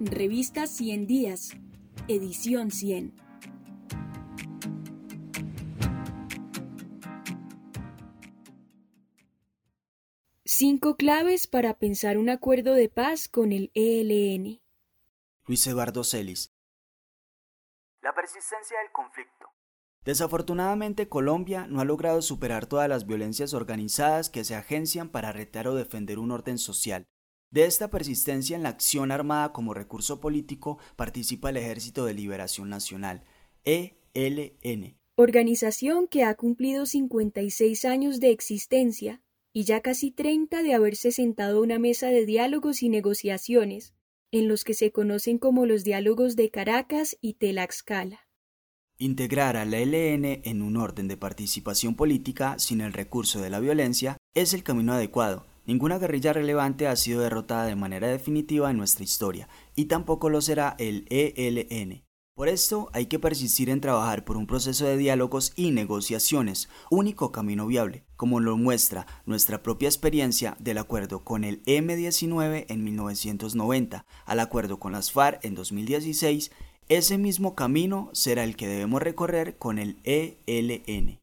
Revista 100 Días, edición 100. Cinco claves para pensar un acuerdo de paz con el ELN. Luis Eduardo Celis. La persistencia del conflicto. Desafortunadamente Colombia no ha logrado superar todas las violencias organizadas que se agencian para retar o defender un orden social. De esta persistencia en la acción armada como recurso político participa el Ejército de Liberación Nacional, ELN. Organización que ha cumplido 56 años de existencia y ya casi 30 de haberse sentado a una mesa de diálogos y negociaciones, en los que se conocen como los diálogos de Caracas y Tlaxcala. Integrar al ELN en un orden de participación política sin el recurso de la violencia es el camino adecuado. Ninguna guerrilla relevante ha sido derrotada de manera definitiva en nuestra historia, y tampoco lo será el ELN. Por esto hay que persistir en trabajar por un proceso de diálogos y negociaciones, único camino viable, como lo muestra nuestra propia experiencia del acuerdo con el M19 en 1990, al acuerdo con las FARC en 2016, ese mismo camino será el que debemos recorrer con el ELN.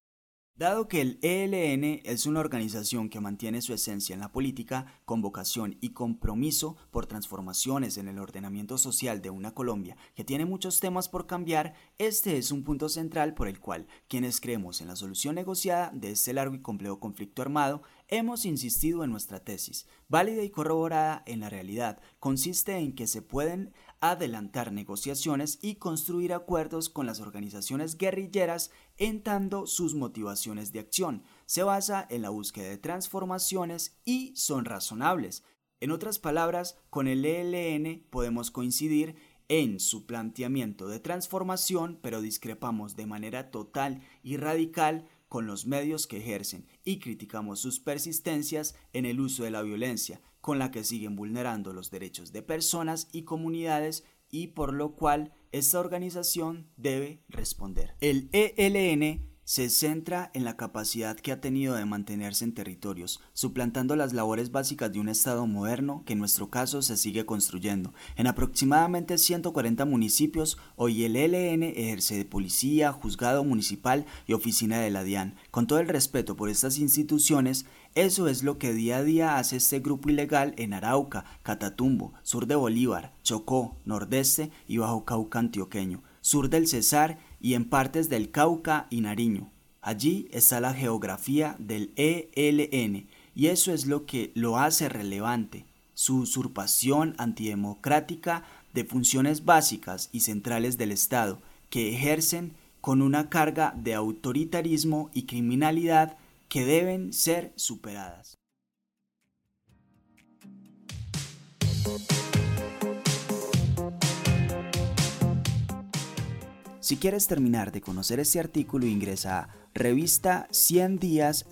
Dado que el ELN es una organización que mantiene su esencia en la política, con vocación y compromiso por transformaciones en el ordenamiento social de una Colombia que tiene muchos temas por cambiar, este es un punto central por el cual quienes creemos en la solución negociada de este largo y complejo conflicto armado hemos insistido en nuestra tesis, válida y corroborada en la realidad, consiste en que se pueden adelantar negociaciones y construir acuerdos con las organizaciones guerrilleras en tanto sus motivaciones de acción se basa en la búsqueda de transformaciones y son razonables. En otras palabras, con el ELN podemos coincidir en su planteamiento de transformación, pero discrepamos de manera total y radical con los medios que ejercen y criticamos sus persistencias en el uso de la violencia, con la que siguen vulnerando los derechos de personas y comunidades y por lo cual esta organización debe responder. El ELN se centra en la capacidad que ha tenido de mantenerse en territorios, suplantando las labores básicas de un Estado moderno que en nuestro caso se sigue construyendo. En aproximadamente 140 municipios, hoy el ELN ejerce de policía, juzgado municipal y oficina de la DIAN. Con todo el respeto por estas instituciones, eso es lo que día a día hace este grupo ilegal en Arauca, Catatumbo, sur de Bolívar, Chocó, Nordeste y Bajo Cauca antioqueño, sur del Cesar y en partes del Cauca y Nariño. Allí está la geografía del ELN y eso es lo que lo hace relevante, su usurpación antidemocrática de funciones básicas y centrales del Estado que ejercen con una carga de autoritarismo y criminalidad que deben ser superadas. Si quieres terminar de conocer este artículo, ingresa a revista 100 días